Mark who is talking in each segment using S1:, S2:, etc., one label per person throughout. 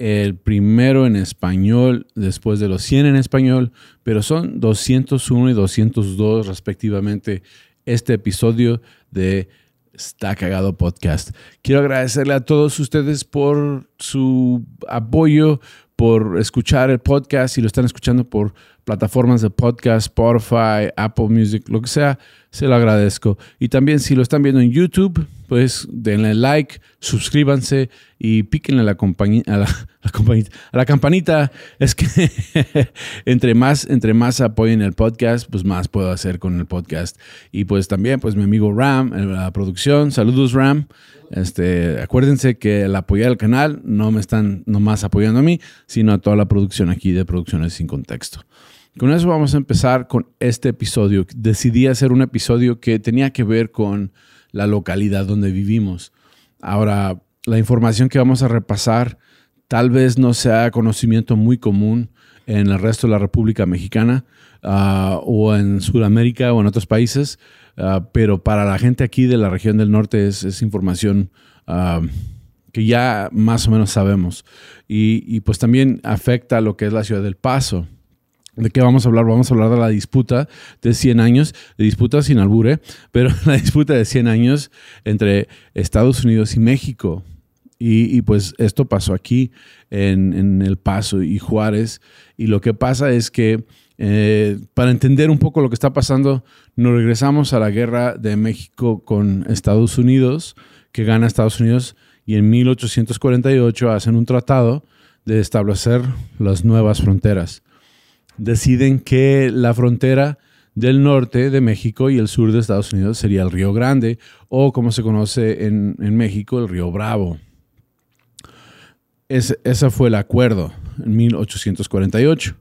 S1: el primero en español, después de los 100 en español, pero son 201 y 202 respectivamente este episodio de Está Cagado Podcast. Quiero agradecerle a todos ustedes por su apoyo, por escuchar el podcast, si lo están escuchando por plataformas de podcast, Spotify, Apple Music, lo que sea, se lo agradezco. Y también si lo están viendo en YouTube, pues denle like, suscríbanse y píquenle a la, a la, campanita. Es que entre más, entre más apoyen el podcast, pues más puedo hacer con el podcast. Y pues también, pues mi amigo Ram, en la producción. Saludos, Ram. Este, acuérdense que el apoyar el canal no me están nomás apoyando a mí, sino a toda la producción aquí de Producciones Sin Contexto. Con eso vamos a empezar con este episodio. Decidí hacer un episodio que tenía que ver con la localidad donde vivimos. Ahora, la información que vamos a repasar tal vez no sea conocimiento muy común en el resto de la República Mexicana ah, o en Sudamérica o en otros países, ah, pero para la gente aquí de la región del norte es, información ah, que ya más o menos sabemos. Y, y, pues también afecta a lo que es la ciudad del Paso. ¿De qué vamos a hablar? Vamos a hablar de la disputa de 100 años, de disputa sin albure, pero la disputa de 100 años entre Estados Unidos y México. Y, pues esto pasó aquí en, El Paso y Juárez. Y lo que pasa es que eh, para entender un poco lo que está pasando, nos regresamos a la guerra de México con Estados Unidos, que gana Estados Unidos, y en 1848 hacen un tratado de establecer las nuevas fronteras deciden que la frontera del norte de México y el sur de Estados Unidos sería el Río Grande o como se conoce en, México, el Río Bravo. ese fue el acuerdo en 1848.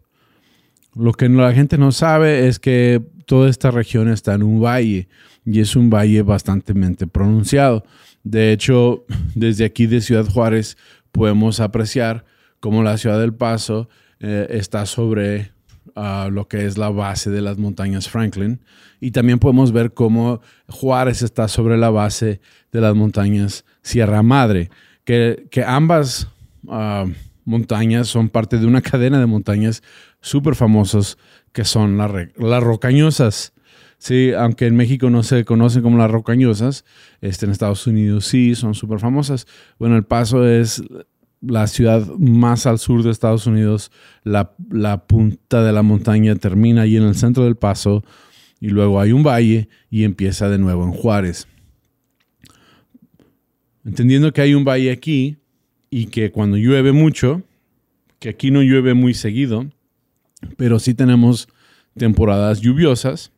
S1: Lo que la gente no sabe es que toda esta región está en un valle y es un valle bastante pronunciado. De hecho, desde aquí de Ciudad Juárez podemos apreciar cómo la ciudad del Paso eh, está sobre lo que es la base de las montañas Franklin. Y también podemos ver cómo Juárez está sobre la base de las montañas Sierra Madre, que, que ambas ah, montañas son parte de una cadena de montañas súper famosas que son las rocañosas. Sí, aunque en México no se conocen como las rocañosas, este, en Estados Unidos sí, son súper famosas. Bueno, el paso es la ciudad más al sur de Estados Unidos, la, punta de la montaña termina ahí en el centro del paso y luego hay un valle y empieza de nuevo en Juárez. Entendiendo que hay un valle aquí y que cuando llueve mucho, que aquí no llueve muy seguido, pero sí tenemos temporadas lluviosas,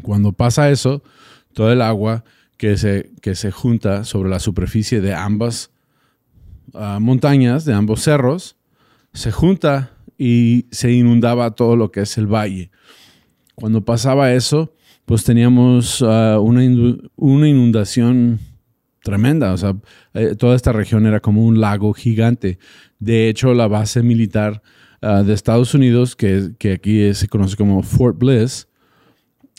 S1: cuando pasa eso, todo el agua que se, que se junta sobre la superficie de ambas montañas, de ambos cerros, se junta y se inundaba todo lo que es el valle. Cuando pasaba eso, pues teníamos ah, una, inundación tremenda. O sea, eh, toda esta región era como un lago gigante. De hecho, la base militar ah, de Estados Unidos, que, que, aquí se conoce como Fort Bliss,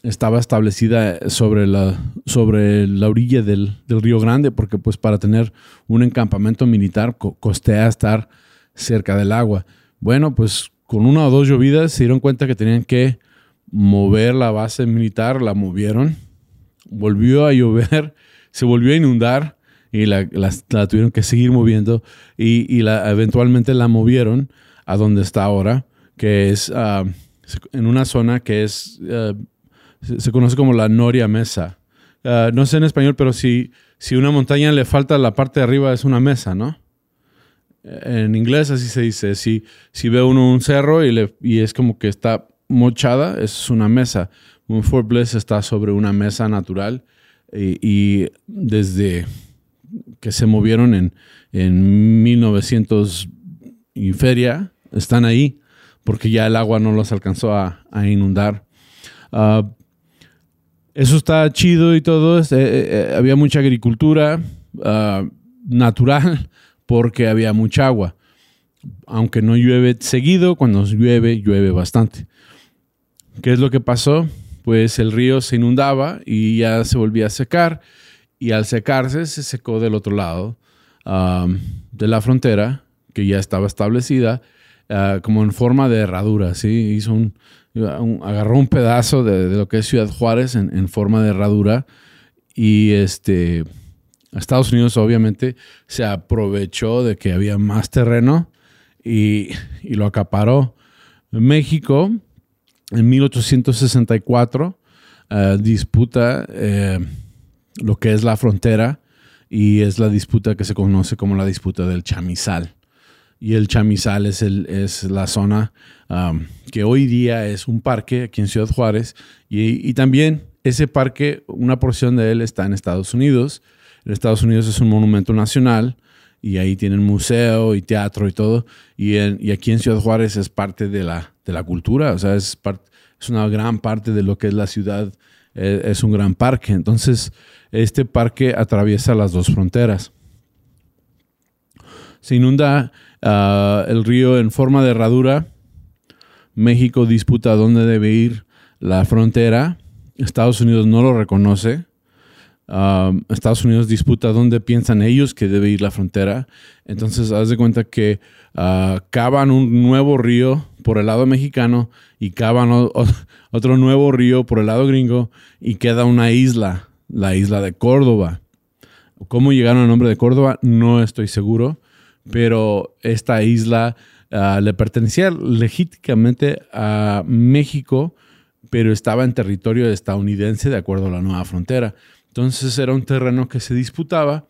S1: estaba establecida sobre la, sobre la orilla del, Río Grande, porque pues para tener un encampamento militar costea estar cerca del agua. Bueno, pues con una o dos llovidas se dieron cuenta que tenían que mover la base militar, la movieron, volvió a llover, se volvió a inundar y la, tuvieron que seguir moviendo y, la, eventualmente la movieron a donde está ahora, que es ah, en una zona que es... Ah, se, conoce como la Noria Mesa. Ah, no sé en español, pero si, si una montaña le falta la parte de arriba es una mesa, ¿no? En inglés así se dice. Si, si ve uno un cerro y, le, y es como que está mochada, es una mesa. Un Fort Bliss está sobre una mesa natural y, desde que se movieron en, en 1900 y feria están ahí porque ya el agua no los alcanzó a, inundar. Ah, eso está chido y todo. Eh, eh, había mucha agricultura ah, natural porque había mucha agua. Aunque no llueve seguido, cuando llueve, llueve bastante. ¿Qué es lo que pasó? Pues el río se inundaba y ya se volvía a secar. Y al secarse, se secó del otro lado ah, de la frontera, que ya estaba establecida, ah, como en forma de herradura. ¿sí? Hizo un, agarró un pedazo de, lo que es Ciudad Juárez en, forma de herradura. Y este, Estados Unidos obviamente se aprovechó de que había más terreno y, lo acaparó. México, en 1864, ah, disputa eh, lo que es la frontera y es la disputa que se conoce como la disputa del chamizal. Y el chamizal es, el, es la zona um, que hoy día es un parque aquí en Ciudad Juárez y, y, también ese parque, una porción de él está en Estados Unidos. En Estados Unidos es un monumento nacional y ahí tienen museo y teatro y todo. Y, y aquí en Ciudad Juárez es parte de la, de la cultura, o sea, es, es una gran parte de lo que es la ciudad, eh, es un gran parque. Entonces, este parque atraviesa las dos fronteras. Se inunda ah, el río en forma de herradura. México disputa dónde debe ir la frontera. Estados Unidos no lo reconoce. Ah, Estados Unidos disputa dónde piensan ellos que debe ir la frontera. Entonces, haz de cuenta que uh, cavan un nuevo río por el lado mexicano y cavan otro nuevo río por el lado gringo y queda una isla la isla de Córdoba. ¿Cómo llegaron al nombre de Córdoba? No estoy seguro, pero esta isla ah, le pertenecía legítimamente a México, pero estaba en territorio estadounidense de acuerdo a la nueva frontera. Entonces era un terreno que se disputaba,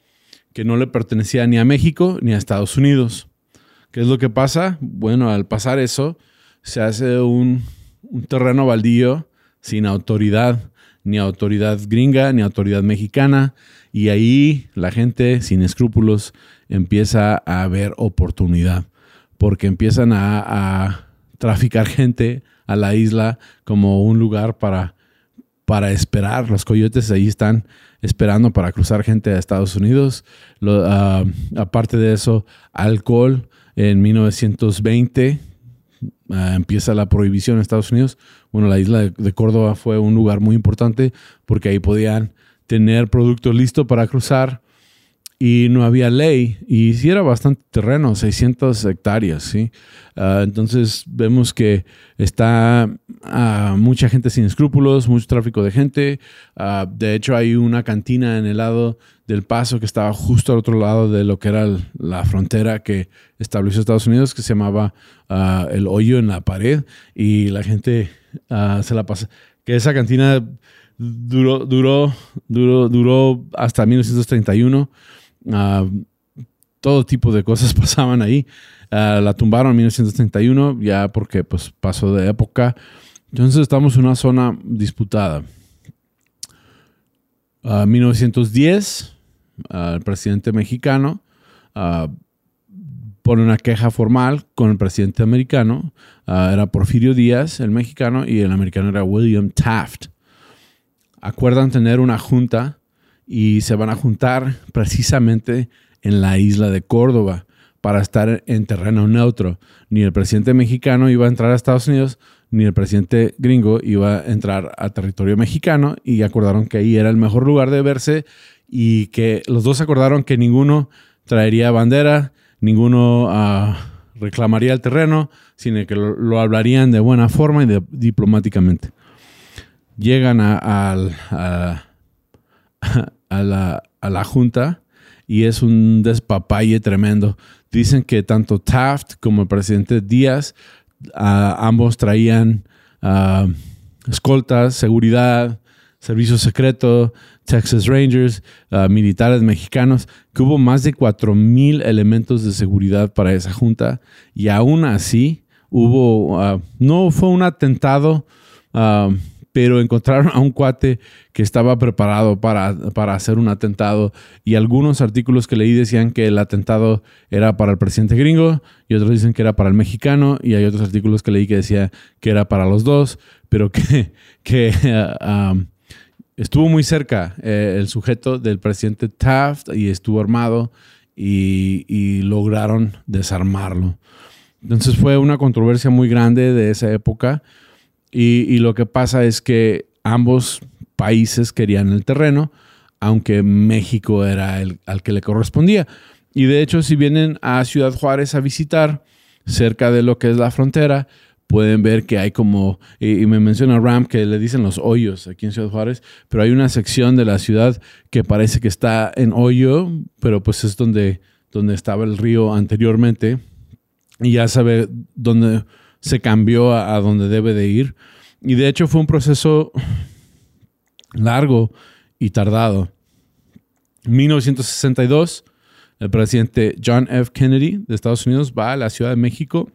S1: que no le pertenecía ni a México ni a Estados Unidos. ¿Qué es lo que pasa? Bueno, al pasar eso, se hace un, un terreno baldío sin autoridad ni autoridad gringa, ni autoridad mexicana. Y ahí la gente sin escrúpulos empieza a ver oportunidad, porque empiezan a, traficar gente a la isla como un lugar para, para esperar. Los coyotes ahí están esperando para cruzar gente a Estados Unidos. Ah, aparte de eso, alcohol. En 1920 Ah, empieza la prohibición en Estados Unidos, bueno, la isla de, Córdoba fue un lugar muy importante porque ahí podían tener productos listos para cruzar y no había ley y sí era bastante terreno, 600 hectáreas, ¿sí? Ah, entonces vemos que está ah, mucha gente sin escrúpulos, mucho tráfico de gente. de hecho hay una cantina en el lado del paso que estaba justo al otro lado de lo que era la frontera que estableció Estados Unidos, que se llamaba ah, el hoyo en la pared, y la gente ah, se la pasa. Que esa cantina duró, duró, duró, duró hasta 1931. Ah, todo tipo de cosas pasaban ahí. la tumbaron en 1931, ya porque pues, pasó de época. Entonces estamos en una zona disputada. 1910 al presidente mexicano, uh, pone una queja formal con el presidente americano. Ah, era Porfirio Díaz, el mexicano, y el americano era William Taft. Acuerdan tener una junta y se van a juntar precisamente en la isla de Córdoba para estar en terreno neutro. Ni el presidente mexicano iba a entrar a Estados Unidos, ni el presidente gringo iba a entrar a territorio mexicano y acordaron que ahí era el mejor lugar de verse y que los dos acordaron que ninguno traería bandera, ninguno uh, reclamaría el terreno, sino que lo, hablarían de buena forma y diplomáticamente. Llegan a, la, a, la, junta y es un despapalle tremendo. Dicen que tanto Taft como el presidente Díaz, uh, ambos traían escoltas, seguridad, servicio secreto, Texas Rangers, uh, militares mexicanos, que hubo más de 4.000 elementos de seguridad para esa junta y aún así hubo, uh, no fue un atentado uh, pero encontraron a un cuate que estaba preparado para, para, hacer un atentado. Y algunos artículos que leí decían que el atentado era para el presidente gringo y otros dicen que era para el mexicano. Y hay otros artículos que leí que decía que era para los dos, pero que, que um, estuvo muy cerca eh, el sujeto del presidente Taft y estuvo armado y lograron desarmarlo. Entonces fue una controversia muy grande de esa época y, lo que pasa es que ambos países querían el terreno, aunque México era el al que le correspondía. Y de hecho, si vienen a Ciudad Juárez a visitar, cerca de lo que es la frontera, pueden ver que hay como, y, me menciona Ram que le dicen los hoyos aquí en Ciudad Juárez, pero hay una sección de la ciudad que parece que está en hoyo, pero pues es donde, donde estaba el río anteriormente. Y ya sabe dónde se cambió a, donde debe de ir. Y de hecho fue un proceso largo y tardado. 1962, el presidente John F. Kennedy de Estados Unidos va a la Ciudad de México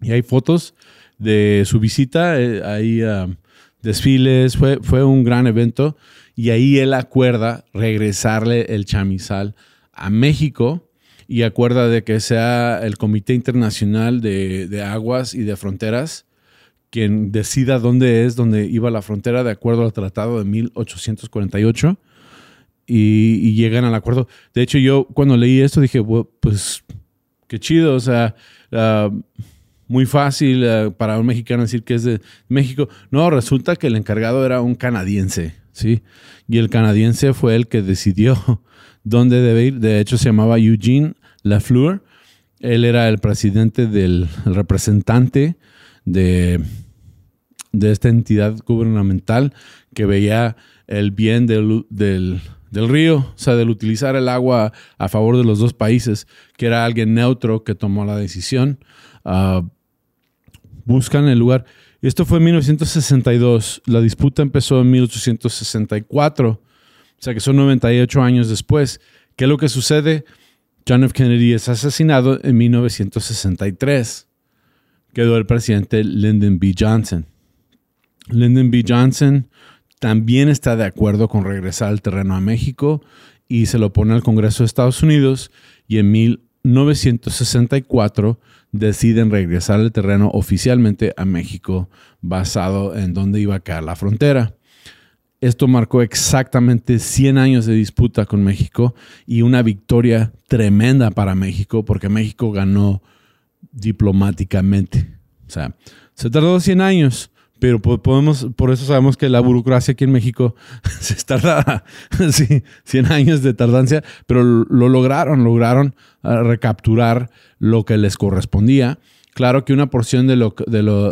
S1: y hay fotos de su visita, eh, hay um, desfiles, fue, fue un gran evento y ahí él acuerda regresarle el chamizal a México y acuerda de que sea el Comité Internacional de, Aguas y de Fronteras quien decida dónde es donde iba la frontera de acuerdo al tratado de 1848 y, llegan al acuerdo. De hecho, yo cuando leí esto dije, pues qué chido, o sea, ah, muy fácil ah, para un mexicano decir que es de México. No, resulta que el encargado era un canadiense, ¿sí? Y el canadiense fue el que decidió dónde debe ir. De hecho, se llamaba Eugene Lafleur. Él era el presidente del representante de, de esta entidad gubernamental que veía el bien del, del, río, o sea, del utilizar el agua a favor de los dos países, que era alguien neutro que tomó la decisión. Ah, buscan el lugar. Esto fue en 1962. La disputa empezó en 1864. O sea que son 98 años después. ¿Qué es lo que sucede? John F. Kennedy es asesinado en 1963. Quedó el presidente Lyndon B. Johnson. Lyndon B. Johnson también está de acuerdo con regresar al terreno a México y se lo pone al Congreso de Estados Unidos y en 1964 deciden regresar al terreno oficialmente a México basado en dónde iba a caer la frontera. Esto marcó exactamente 100 años de disputa con México y una victoria tremenda para México porque México ganó diplomáticamente. O sea, se tardó 100 años, pero podemos, por eso sabemos que la burocracia aquí en México se tarda sí, 100 años de tardancia, pero lo lograron, lograron ah, recapturar lo que les correspondía Claro que una porción de lo,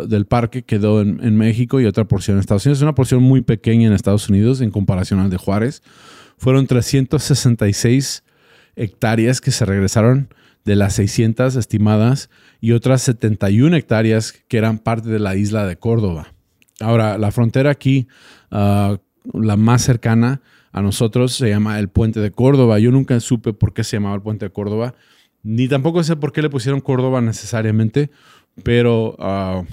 S1: del parque quedó en, México y otra porción en Estados Unidos. Es una porción muy pequeña en Estados Unidos en comparación al de Juárez. Fueron 366 hectáreas que se regresaron de las 600 estimadas y otras 71 hectáreas que eran parte de la isla de Córdoba. Ahora, la frontera aquí, ah, la más cercana a nosotros, se llama el Puente de Córdoba. Yo nunca supe por qué se llamaba el Puente de Córdoba ni tampoco sé por qué le pusieron Córdoba necesariamente, pero ah,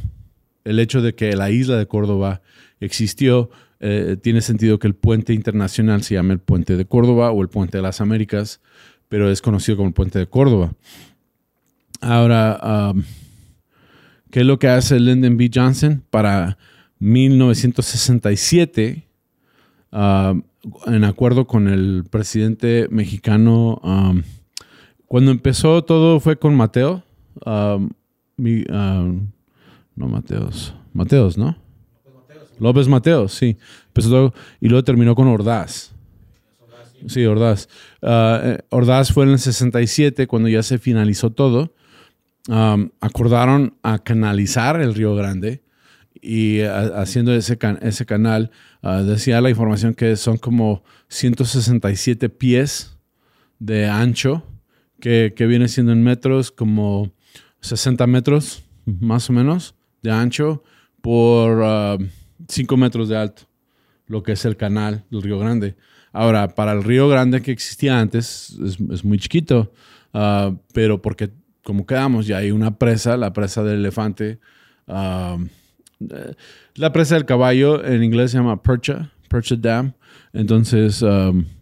S1: el hecho de que la isla de Córdoba existió, eh, tiene sentido que el puente internacional se llame el puente de Córdoba o el puente de las Américas, pero es conocido como el puente de Córdoba. Ahora, ah, ¿qué es lo que hace Lyndon B. Johnson para 1967? Ah, en acuerdo con el presidente mexicano cuando empezó todo fue con Mateo. No Mateos. Mateos, ¿no? López Mateos, sí. Empezó y luego terminó con Ordaz. Sí, Ordaz. Uh, eh, Ordaz fue en el 67 cuando ya se finalizó todo. Acordaron a canalizar el Río Grande y haciendo ese, ese canal, uh, decía la información que son como 167 pies de ancho que, viene siendo en metros como 60 metros más o menos de ancho por 5 uh, metros de alto, lo que es el canal del Río Grande. Ahora, para el Río Grande que existía antes es, muy chiquito, uh, pero porque como quedamos, ya hay una presa, la presa del elefante, uh, eh, la presa del caballo en inglés se llama Percha, Percha Dam. Entonces,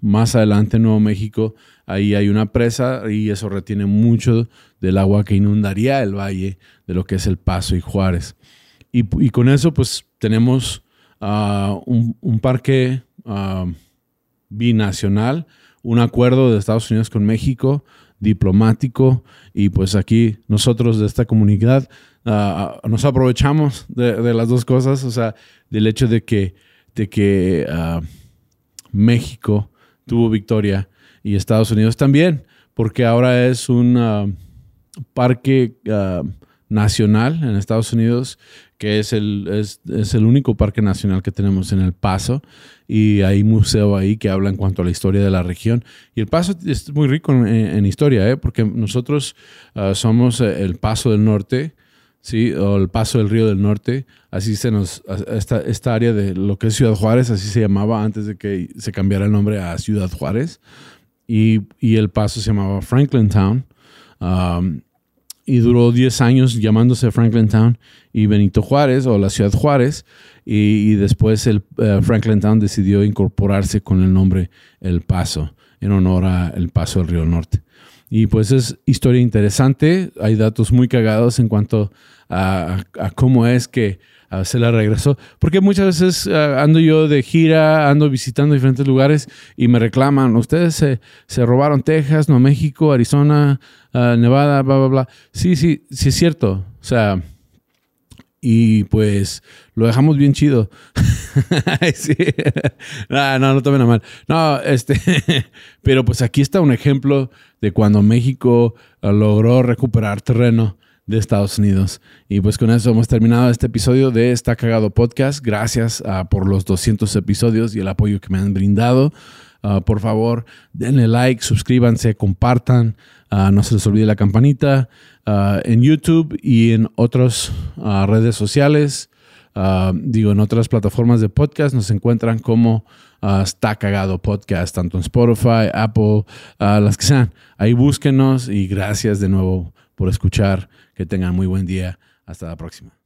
S1: más adelante en Nuevo México, ahí hay una presa y eso retiene mucho del agua que inundaría el valle de lo que es el Paso y Juárez. Y, con eso, pues tenemos uh, un, parque uh, binacional, un acuerdo de Estados Unidos con México, diplomático, y pues aquí nosotros de esta comunidad uh, nos aprovechamos de, las dos cosas, o sea, del hecho de que, de que México tuvo victoria y Estados Unidos también, porque ahora es un parque nacional en Estados Unidos que es el, es, el único parque nacional que tenemos en El Paso y hay museo ahí que habla en cuanto a la historia de la región. Y El Paso es muy rico en, historia, ¿eh? porque nosotros ah, somos eh, el Paso del Norte, ¿sí? o el Paso del Río del Norte, así se nos, esta, esta área de lo que es Ciudad Juárez, así se llamaba antes de que se cambiara el nombre a Ciudad Juárez, y, el Paso se llamaba Franklin Town y duró 10 años llamándose Franklin Town y Benito Juárez o la ciudad Juárez y, después el uh, Franklin Town decidió incorporarse con el nombre El Paso en honor a El Paso del Río Norte. Y pues es historia interesante, hay datos muy cagados en cuanto a cómo es que se la regresó. Porque muchas veces eh, ando yo de gira, ando visitando diferentes lugares y me reclaman, ustedes se, se robaron Texas, no México, Arizona, eh, Nevada, bla, bla, bla. Sí, sí, sí es cierto. O sea, y pues lo dejamos bien chido. no, no, no tomen a mal. No, este, pero pues aquí está un ejemplo de cuando México eh, logró recuperar terreno de Estados Unidos. Y pues con eso hemos terminado este episodio de Está Cagado Podcast. Gracias uh, por los 200 episodios y el apoyo que me han brindado. Uh, por favor, denle like, suscríbanse, compartan. Uh, no se les olvide la campanita en YouTube y en otras redes sociales. digo, en otras plataformas de podcast nos encuentran como Está Cagado Podcast, tanto en Spotify, Apple, las que sean. Ahí búsquenos y gracias de nuevo por escuchar. Que tengan muy buen día. Hasta la próxima.